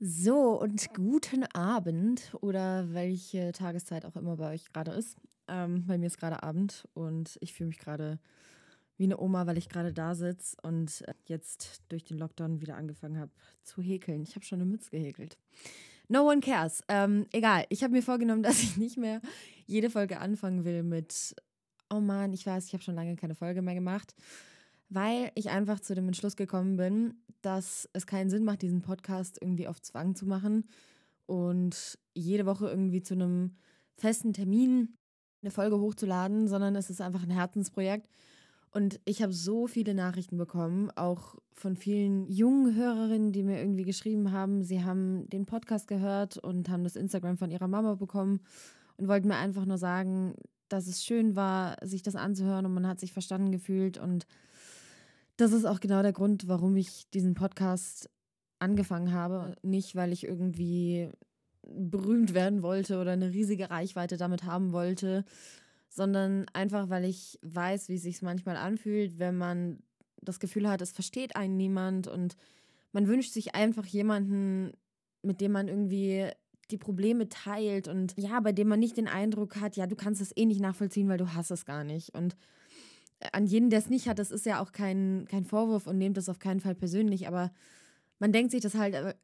So, und guten Abend oder welche Tageszeit auch immer bei euch gerade ist. Ähm, bei mir ist gerade Abend und ich fühle mich gerade wie eine Oma, weil ich gerade da sitze und jetzt durch den Lockdown wieder angefangen habe zu häkeln. Ich habe schon eine Mütze gehäkelt. No one cares. Ähm, egal, ich habe mir vorgenommen, dass ich nicht mehr jede Folge anfangen will mit, oh Mann, ich weiß, ich habe schon lange keine Folge mehr gemacht weil ich einfach zu dem Entschluss gekommen bin, dass es keinen Sinn macht, diesen Podcast irgendwie auf Zwang zu machen und jede Woche irgendwie zu einem festen Termin eine Folge hochzuladen, sondern es ist einfach ein Herzensprojekt. Und ich habe so viele Nachrichten bekommen, auch von vielen jungen Hörerinnen, die mir irgendwie geschrieben haben, sie haben den Podcast gehört und haben das Instagram von ihrer Mama bekommen und wollten mir einfach nur sagen, dass es schön war, sich das anzuhören und man hat sich verstanden gefühlt und das ist auch genau der Grund, warum ich diesen Podcast angefangen habe. Nicht, weil ich irgendwie berühmt werden wollte oder eine riesige Reichweite damit haben wollte, sondern einfach, weil ich weiß, wie es sich manchmal anfühlt, wenn man das Gefühl hat, es versteht einen niemand und man wünscht sich einfach jemanden, mit dem man irgendwie die Probleme teilt und ja, bei dem man nicht den Eindruck hat, ja, du kannst es eh nicht nachvollziehen, weil du hast es gar nicht. Und an jeden, der es nicht hat, das ist ja auch kein, kein Vorwurf und nehmt das auf keinen Fall persönlich, aber man denkt sich das halt, äh,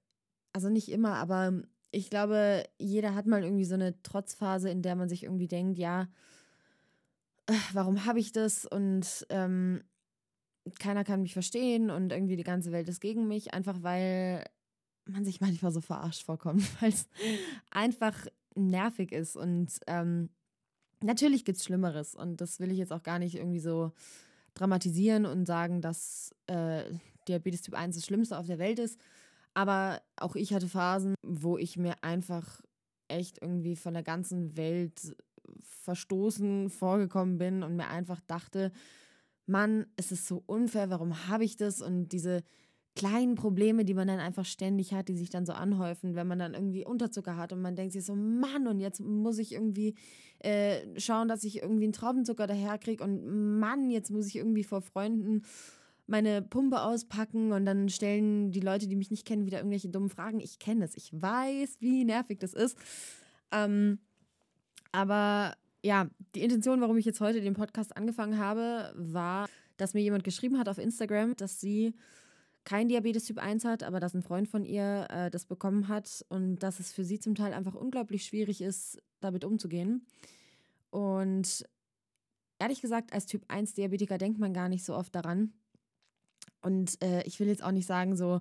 also nicht immer, aber ich glaube, jeder hat mal irgendwie so eine Trotzphase, in der man sich irgendwie denkt, ja, äh, warum habe ich das? Und ähm, keiner kann mich verstehen und irgendwie die ganze Welt ist gegen mich, einfach weil man sich manchmal so verarscht vorkommt, weil es einfach nervig ist und ähm, Natürlich gibt es Schlimmeres und das will ich jetzt auch gar nicht irgendwie so dramatisieren und sagen, dass äh, Diabetes Typ 1 das Schlimmste auf der Welt ist. Aber auch ich hatte Phasen, wo ich mir einfach echt irgendwie von der ganzen Welt verstoßen vorgekommen bin und mir einfach dachte, Mann, es ist so unfair, warum habe ich das? Und diese kleinen Probleme, die man dann einfach ständig hat, die sich dann so anhäufen, wenn man dann irgendwie Unterzucker hat und man denkt sich so, Mann, und jetzt muss ich irgendwie äh, schauen, dass ich irgendwie einen Traubenzucker daherkriege und Mann, jetzt muss ich irgendwie vor Freunden meine Pumpe auspacken und dann stellen die Leute, die mich nicht kennen, wieder irgendwelche dummen Fragen. Ich kenne das, ich weiß, wie nervig das ist. Ähm, aber ja, die Intention, warum ich jetzt heute den Podcast angefangen habe, war, dass mir jemand geschrieben hat auf Instagram, dass sie kein Diabetes Typ 1 hat, aber dass ein Freund von ihr äh, das bekommen hat und dass es für sie zum Teil einfach unglaublich schwierig ist, damit umzugehen. Und ehrlich gesagt, als Typ 1 Diabetiker denkt man gar nicht so oft daran. Und äh, ich will jetzt auch nicht sagen, so,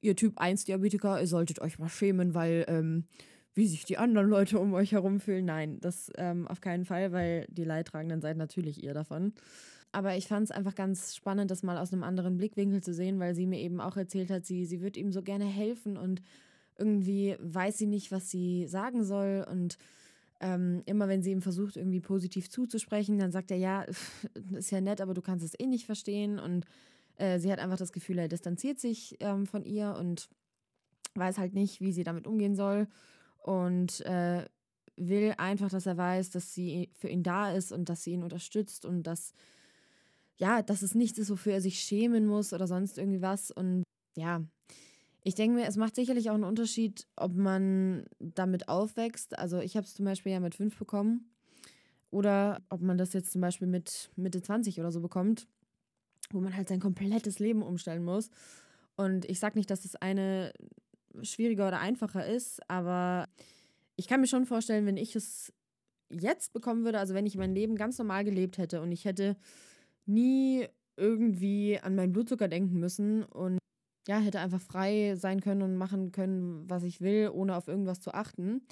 ihr Typ 1 Diabetiker, ihr solltet euch mal schämen, weil ähm, wie sich die anderen Leute um euch herum fühlen. Nein, das ähm, auf keinen Fall, weil die Leidtragenden seid natürlich ihr davon aber ich fand es einfach ganz spannend, das mal aus einem anderen Blickwinkel zu sehen, weil sie mir eben auch erzählt hat, sie, sie wird ihm so gerne helfen und irgendwie weiß sie nicht, was sie sagen soll. Und ähm, immer wenn sie ihm versucht, irgendwie positiv zuzusprechen, dann sagt er, ja, ist ja nett, aber du kannst es eh nicht verstehen. Und äh, sie hat einfach das Gefühl, er distanziert sich ähm, von ihr und weiß halt nicht, wie sie damit umgehen soll. Und äh, will einfach, dass er weiß, dass sie für ihn da ist und dass sie ihn unterstützt und dass ja, dass es nichts ist, wofür er sich schämen muss oder sonst irgendwie was. Und ja, ich denke mir, es macht sicherlich auch einen Unterschied, ob man damit aufwächst. Also ich habe es zum Beispiel ja mit fünf bekommen. Oder ob man das jetzt zum Beispiel mit Mitte 20 oder so bekommt, wo man halt sein komplettes Leben umstellen muss. Und ich sage nicht, dass das eine schwieriger oder einfacher ist, aber ich kann mir schon vorstellen, wenn ich es jetzt bekommen würde, also wenn ich mein Leben ganz normal gelebt hätte und ich hätte nie irgendwie an meinen Blutzucker denken müssen und ja, hätte einfach frei sein können und machen können, was ich will, ohne auf irgendwas zu achten,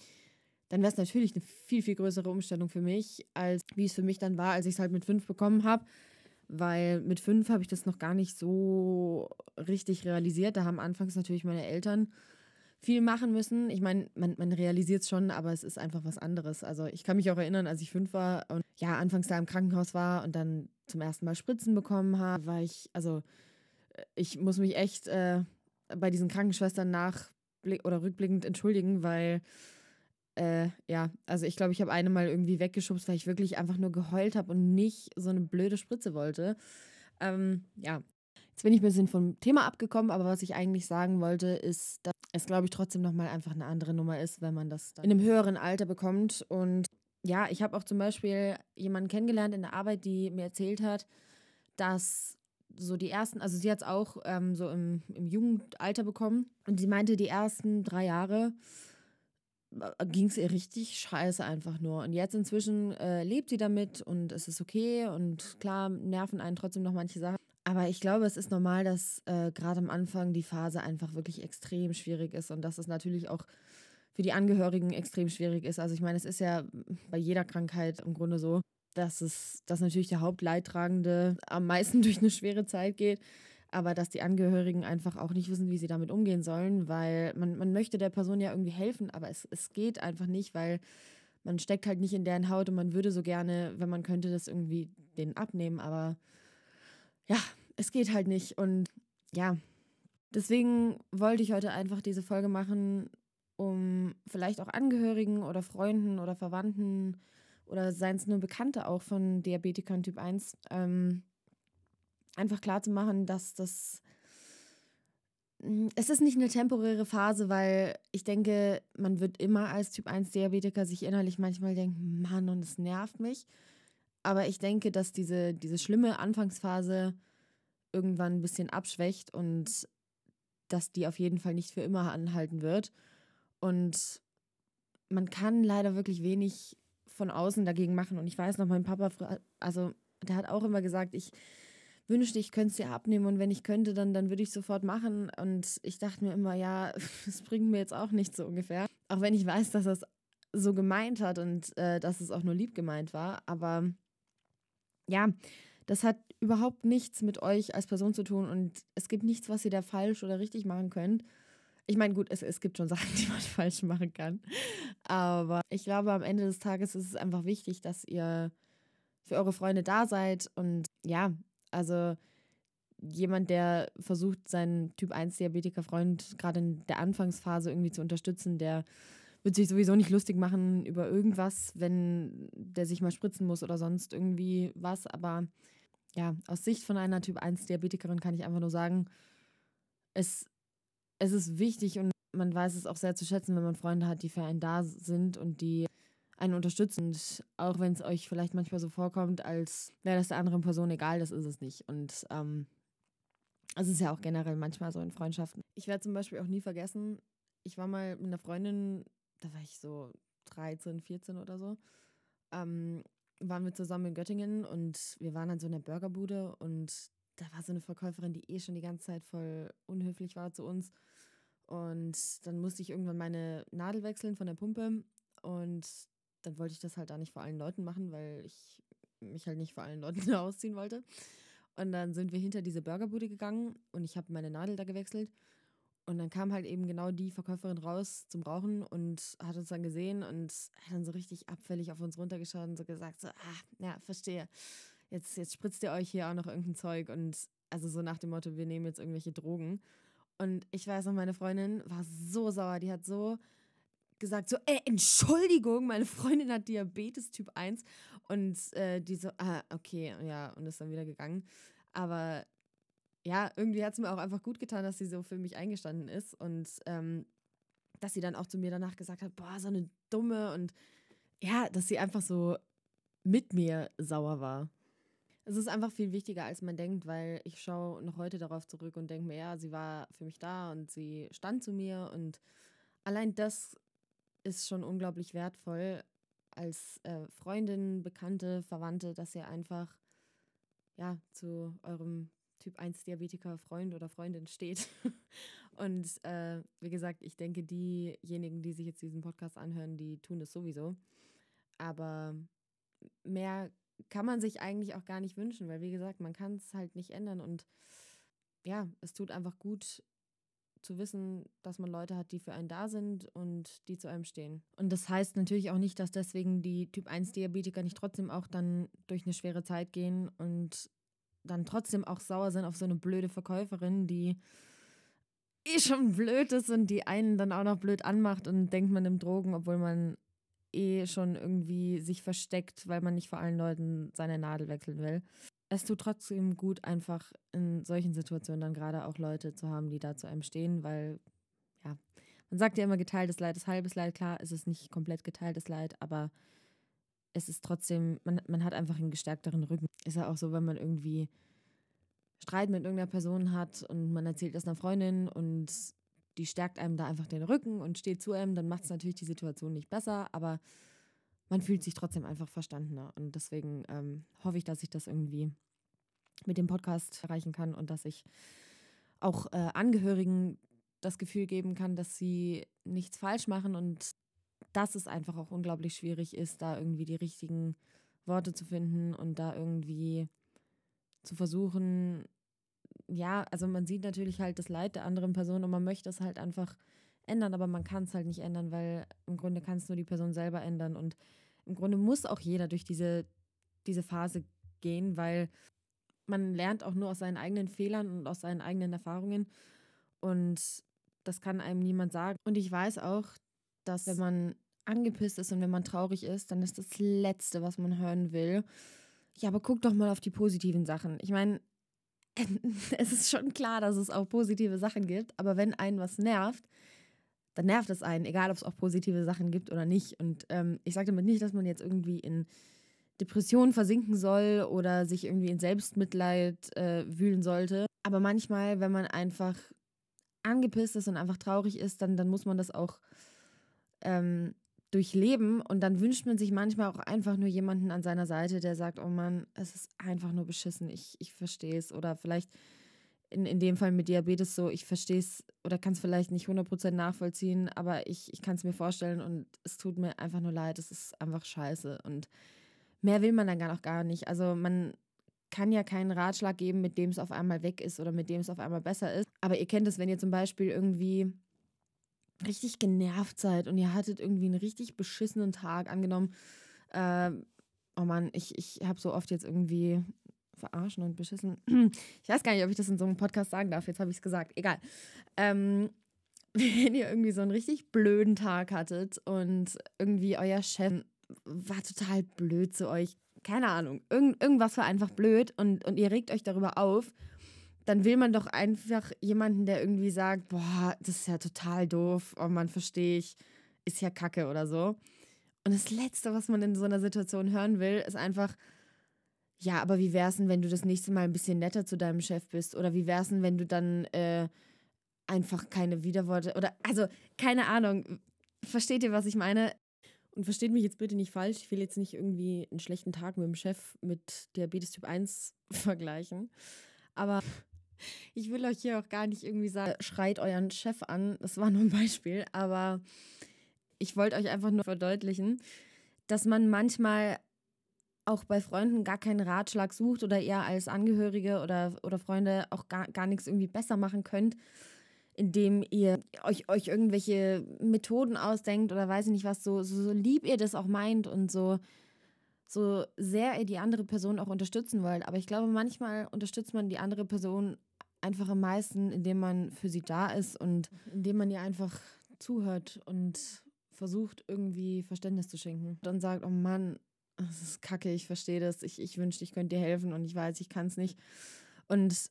dann wäre es natürlich eine viel, viel größere Umstellung für mich, als wie es für mich dann war, als ich es halt mit fünf bekommen habe. Weil mit fünf habe ich das noch gar nicht so richtig realisiert. Da haben anfangs natürlich meine Eltern viel machen müssen. Ich meine, man, man realisiert es schon, aber es ist einfach was anderes. Also ich kann mich auch erinnern, als ich fünf war und ja, anfangs da im Krankenhaus war und dann zum ersten Mal Spritzen bekommen habe, war ich, also äh, ich muss mich echt äh, bei diesen Krankenschwestern nach oder rückblickend entschuldigen, weil äh, ja, also ich glaube, ich habe eine mal irgendwie weggeschubst, weil ich wirklich einfach nur geheult habe und nicht so eine blöde Spritze wollte. Ähm, ja, Jetzt bin ich ein bisschen vom Thema abgekommen, aber was ich eigentlich sagen wollte, ist, dass es, glaube ich, trotzdem nochmal einfach eine andere Nummer ist, wenn man das in einem höheren Alter bekommt. Und ja, ich habe auch zum Beispiel jemanden kennengelernt in der Arbeit, die mir erzählt hat, dass so die ersten, also sie hat es auch ähm, so im, im Jugendalter bekommen und sie meinte, die ersten drei Jahre äh, ging es ihr richtig scheiße einfach nur. Und jetzt inzwischen äh, lebt sie damit und es ist okay und klar nerven einen trotzdem noch manche Sachen. Aber ich glaube, es ist normal, dass äh, gerade am Anfang die Phase einfach wirklich extrem schwierig ist und dass es natürlich auch für die Angehörigen extrem schwierig ist. Also ich meine, es ist ja bei jeder Krankheit im Grunde so, dass es, dass natürlich der Hauptleidtragende am meisten durch eine schwere Zeit geht, aber dass die Angehörigen einfach auch nicht wissen, wie sie damit umgehen sollen, weil man, man möchte der Person ja irgendwie helfen, aber es, es geht einfach nicht, weil man steckt halt nicht in deren Haut und man würde so gerne, wenn man könnte, das irgendwie denen abnehmen, aber ja, es geht halt nicht. Und ja, deswegen wollte ich heute einfach diese Folge machen, um vielleicht auch Angehörigen oder Freunden oder Verwandten oder seien es nur Bekannte auch von Diabetikern Typ 1, ähm, einfach klar zu machen, dass das hm, es ist nicht eine temporäre Phase, weil ich denke, man wird immer als Typ 1 Diabetiker sich innerlich manchmal denken, Mann, und es nervt mich. Aber ich denke, dass diese, diese schlimme Anfangsphase irgendwann ein bisschen abschwächt und dass die auf jeden Fall nicht für immer anhalten wird. Und man kann leider wirklich wenig von außen dagegen machen. Und ich weiß noch, mein Papa, also der hat auch immer gesagt, ich wünschte, ich könnte es dir abnehmen und wenn ich könnte, dann, dann würde ich sofort machen. Und ich dachte mir immer, ja, das bringt mir jetzt auch nicht so ungefähr. Auch wenn ich weiß, dass er es so gemeint hat und äh, dass es auch nur lieb gemeint war. Aber ja, das hat überhaupt nichts mit euch als Person zu tun und es gibt nichts, was ihr da falsch oder richtig machen könnt. Ich meine, gut, es, es gibt schon Sachen, die man falsch machen kann. Aber ich glaube, am Ende des Tages ist es einfach wichtig, dass ihr für eure Freunde da seid. Und ja, also jemand, der versucht, seinen Typ 1-Diabetiker-Freund gerade in der Anfangsphase irgendwie zu unterstützen, der wird sich sowieso nicht lustig machen über irgendwas, wenn der sich mal spritzen muss oder sonst irgendwie was. Aber ja, aus Sicht von einer Typ 1 Diabetikerin kann ich einfach nur sagen, es, es ist wichtig und man weiß es auch sehr zu schätzen, wenn man Freunde hat, die für einen da sind und die einen unterstützen. Und auch wenn es euch vielleicht manchmal so vorkommt, als wäre das der anderen Person egal, das ist es nicht. Und ähm, es ist ja auch generell manchmal so in Freundschaften. Ich werde zum Beispiel auch nie vergessen, ich war mal mit einer Freundin, da war ich so 13, 14 oder so. Ähm, waren wir zusammen in Göttingen und wir waren an so einer Burgerbude und da war so eine Verkäuferin, die eh schon die ganze Zeit voll unhöflich war zu uns. Und dann musste ich irgendwann meine Nadel wechseln von der Pumpe und dann wollte ich das halt da nicht vor allen Leuten machen, weil ich mich halt nicht vor allen Leuten ausziehen wollte. Und dann sind wir hinter diese Burgerbude gegangen und ich habe meine Nadel da gewechselt und dann kam halt eben genau die Verkäuferin raus zum Rauchen und hat uns dann gesehen und hat dann so richtig abfällig auf uns runtergeschaut und so gesagt, so, ah, ja, verstehe. Jetzt, jetzt spritzt ihr euch hier auch noch irgendein Zeug und also so nach dem Motto, wir nehmen jetzt irgendwelche Drogen. Und ich weiß noch, meine Freundin war so sauer, die hat so gesagt, so, ey, Entschuldigung, meine Freundin hat Diabetes Typ 1 und äh, die so, ah, okay, ja, und ist dann wieder gegangen. Aber ja, irgendwie hat es mir auch einfach gut getan, dass sie so für mich eingestanden ist und ähm, dass sie dann auch zu mir danach gesagt hat, boah, so eine dumme und ja, dass sie einfach so mit mir sauer war. Es ist einfach viel wichtiger, als man denkt, weil ich schaue noch heute darauf zurück und denke mir, ja, sie war für mich da und sie stand zu mir und allein das ist schon unglaublich wertvoll als äh, Freundin, Bekannte, Verwandte, dass ihr einfach ja zu eurem Typ 1 Diabetiker Freund oder Freundin steht. Und äh, wie gesagt, ich denke, diejenigen, die sich jetzt diesen Podcast anhören, die tun das sowieso. Aber mehr kann man sich eigentlich auch gar nicht wünschen, weil wie gesagt, man kann es halt nicht ändern. Und ja, es tut einfach gut zu wissen, dass man Leute hat, die für einen da sind und die zu einem stehen. Und das heißt natürlich auch nicht, dass deswegen die Typ 1 Diabetiker nicht trotzdem auch dann durch eine schwere Zeit gehen und dann trotzdem auch sauer sind auf so eine blöde Verkäuferin, die eh schon blöd ist und die einen dann auch noch blöd anmacht und denkt man im Drogen, obwohl man eh schon irgendwie sich versteckt, weil man nicht vor allen Leuten seine Nadel wechseln will. es tut trotzdem gut, einfach in solchen Situationen dann gerade auch Leute zu haben, die da zu einem stehen, weil, ja, man sagt ja immer, geteiltes Leid ist halbes Leid. Klar, es ist nicht komplett geteiltes Leid, aber es ist trotzdem, man, man hat einfach einen gestärkteren Rücken. Ist ja auch so, wenn man irgendwie Streit mit irgendeiner Person hat und man erzählt das einer Freundin und die stärkt einem da einfach den Rücken und steht zu einem, dann macht es natürlich die Situation nicht besser, aber man fühlt sich trotzdem einfach verstandener. Und deswegen ähm, hoffe ich, dass ich das irgendwie mit dem Podcast erreichen kann und dass ich auch äh, Angehörigen das Gefühl geben kann, dass sie nichts falsch machen und dass es einfach auch unglaublich schwierig ist, da irgendwie die richtigen Worte zu finden und da irgendwie zu versuchen, ja, also man sieht natürlich halt das Leid der anderen Person und man möchte es halt einfach ändern, aber man kann es halt nicht ändern, weil im Grunde kann es nur die Person selber ändern. Und im Grunde muss auch jeder durch diese, diese Phase gehen, weil man lernt auch nur aus seinen eigenen Fehlern und aus seinen eigenen Erfahrungen. Und das kann einem niemand sagen. Und ich weiß auch, dass wenn man angepisst ist und wenn man traurig ist, dann ist das Letzte, was man hören will. Ja, aber guck doch mal auf die positiven Sachen. Ich meine, es ist schon klar, dass es auch positive Sachen gibt, aber wenn einen was nervt, dann nervt es einen, egal ob es auch positive Sachen gibt oder nicht. Und ähm, ich sage damit nicht, dass man jetzt irgendwie in Depressionen versinken soll oder sich irgendwie in Selbstmitleid äh, wühlen sollte. Aber manchmal, wenn man einfach angepisst ist und einfach traurig ist, dann, dann muss man das auch ähm, durchleben. Und dann wünscht man sich manchmal auch einfach nur jemanden an seiner Seite, der sagt, oh Mann, es ist einfach nur beschissen, ich, ich verstehe es. Oder vielleicht in, in dem Fall mit Diabetes so, ich verstehe es oder kann es vielleicht nicht 100% nachvollziehen, aber ich, ich kann es mir vorstellen und es tut mir einfach nur leid, es ist einfach scheiße und mehr will man dann gar noch gar nicht. Also man kann ja keinen Ratschlag geben, mit dem es auf einmal weg ist oder mit dem es auf einmal besser ist. Aber ihr kennt es, wenn ihr zum Beispiel irgendwie richtig genervt seid und ihr hattet irgendwie einen richtig beschissenen Tag angenommen. Äh, oh Mann, ich, ich habe so oft jetzt irgendwie verarschen und beschissen. Ich weiß gar nicht, ob ich das in so einem Podcast sagen darf. Jetzt habe ich es gesagt. Egal. Ähm, wenn ihr irgendwie so einen richtig blöden Tag hattet und irgendwie euer Chef war total blöd zu euch, keine Ahnung, irgend, irgendwas war einfach blöd und, und ihr regt euch darüber auf, dann will man doch einfach jemanden, der irgendwie sagt, boah, das ist ja total doof, oh man, verstehe ich, ist ja kacke oder so. Und das Letzte, was man in so einer Situation hören will, ist einfach, ja, aber wie wär's denn, wenn du das nächste Mal ein bisschen netter zu deinem Chef bist? Oder wie wär's denn, wenn du dann äh, einfach keine Widerworte oder also keine Ahnung. Versteht ihr, was ich meine? Und versteht mich jetzt bitte nicht falsch. Ich will jetzt nicht irgendwie einen schlechten Tag mit dem Chef mit Diabetes Typ 1 vergleichen. Aber ich will euch hier auch gar nicht irgendwie sagen, schreit euren Chef an. Das war nur ein Beispiel. Aber ich wollte euch einfach nur verdeutlichen, dass man manchmal auch bei Freunden gar keinen Ratschlag sucht oder eher als Angehörige oder, oder Freunde auch gar, gar nichts irgendwie besser machen könnt, indem ihr euch, euch irgendwelche Methoden ausdenkt oder weiß ich nicht was, so, so, so lieb ihr das auch meint und so, so sehr ihr die andere Person auch unterstützen wollt. Aber ich glaube, manchmal unterstützt man die andere Person einfach am meisten, indem man für sie da ist und indem man ihr einfach zuhört und versucht, irgendwie Verständnis zu schenken. Dann sagt, oh Mann, das ist kacke, ich verstehe das, ich, ich wünschte, ich könnte dir helfen und ich weiß, ich kann es nicht. Und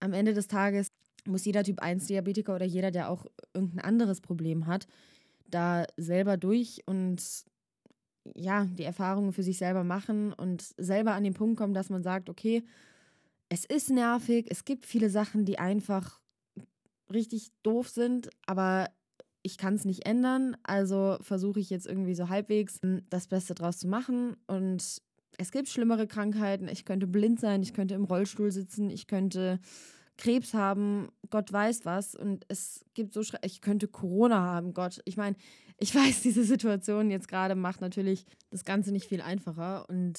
am Ende des Tages muss jeder Typ 1 Diabetiker oder jeder, der auch irgendein anderes Problem hat, da selber durch und ja, die Erfahrungen für sich selber machen und selber an den Punkt kommen, dass man sagt, okay, es ist nervig, es gibt viele Sachen, die einfach richtig doof sind, aber ich kann es nicht ändern, also versuche ich jetzt irgendwie so halbwegs hm, das Beste draus zu machen. Und es gibt schlimmere Krankheiten. Ich könnte blind sein, ich könnte im Rollstuhl sitzen, ich könnte Krebs haben, Gott weiß was. Und es gibt so, ich könnte Corona haben, Gott. Ich meine, ich weiß, diese Situation jetzt gerade macht natürlich das Ganze nicht viel einfacher. Und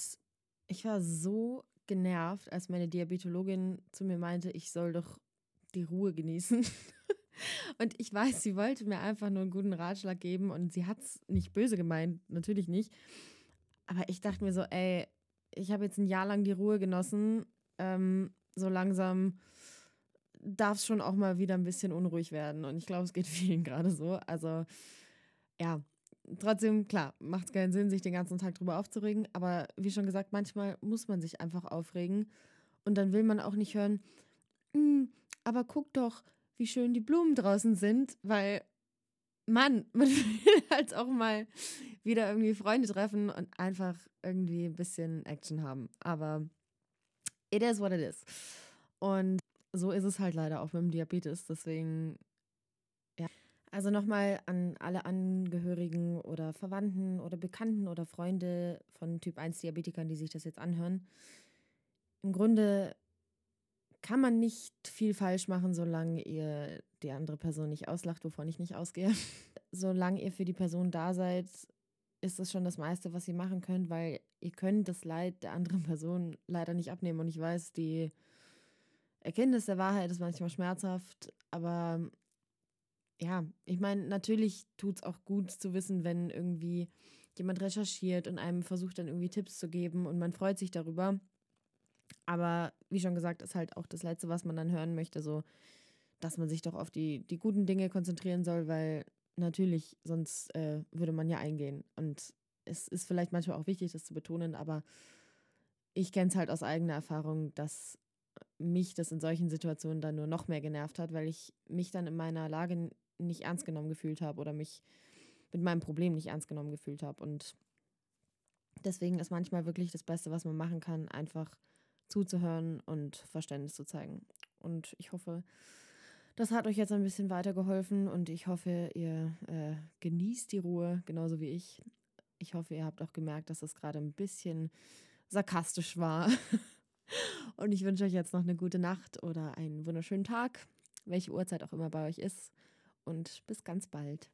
ich war so genervt, als meine Diabetologin zu mir meinte, ich soll doch die Ruhe genießen. Und ich weiß, sie wollte mir einfach nur einen guten Ratschlag geben und sie hat es nicht böse gemeint, natürlich nicht. Aber ich dachte mir so, ey, ich habe jetzt ein Jahr lang die Ruhe genossen. Ähm, so langsam darf es schon auch mal wieder ein bisschen unruhig werden. Und ich glaube, es geht vielen gerade so. Also, ja, trotzdem, klar, macht es keinen Sinn, sich den ganzen Tag drüber aufzuregen. Aber wie schon gesagt, manchmal muss man sich einfach aufregen. Und dann will man auch nicht hören, hm, aber guck doch, wie schön die Blumen draußen sind, weil Mann, man will halt auch mal wieder irgendwie Freunde treffen und einfach irgendwie ein bisschen Action haben. Aber it is what it is. Und so ist es halt leider auch mit dem Diabetes. Deswegen. Also nochmal an alle Angehörigen oder Verwandten oder Bekannten oder Freunde von Typ 1 Diabetikern, die sich das jetzt anhören. Im Grunde kann man nicht viel falsch machen, solange ihr die andere Person nicht auslacht, wovon ich nicht ausgehe. solange ihr für die Person da seid, ist das schon das meiste, was ihr machen könnt, weil ihr könnt das Leid der anderen Person leider nicht abnehmen. Und ich weiß, die Erkenntnis der Wahrheit ist manchmal schmerzhaft, aber ja, ich meine, natürlich tut es auch gut zu wissen, wenn irgendwie jemand recherchiert und einem versucht dann irgendwie Tipps zu geben und man freut sich darüber. Aber wie schon gesagt, ist halt auch das Letzte, was man dann hören möchte, so, dass man sich doch auf die, die guten Dinge konzentrieren soll, weil natürlich, sonst äh, würde man ja eingehen. Und es ist vielleicht manchmal auch wichtig, das zu betonen, aber ich kenne es halt aus eigener Erfahrung, dass mich das in solchen Situationen dann nur noch mehr genervt hat, weil ich mich dann in meiner Lage nicht ernst genommen gefühlt habe oder mich mit meinem Problem nicht ernst genommen gefühlt habe. Und deswegen ist manchmal wirklich das Beste, was man machen kann, einfach zuzuhören und Verständnis zu zeigen. Und ich hoffe, das hat euch jetzt ein bisschen weitergeholfen und ich hoffe, ihr äh, genießt die Ruhe, genauso wie ich. Ich hoffe, ihr habt auch gemerkt, dass es gerade ein bisschen sarkastisch war. und ich wünsche euch jetzt noch eine gute Nacht oder einen wunderschönen Tag, welche Uhrzeit auch immer bei euch ist. Und bis ganz bald.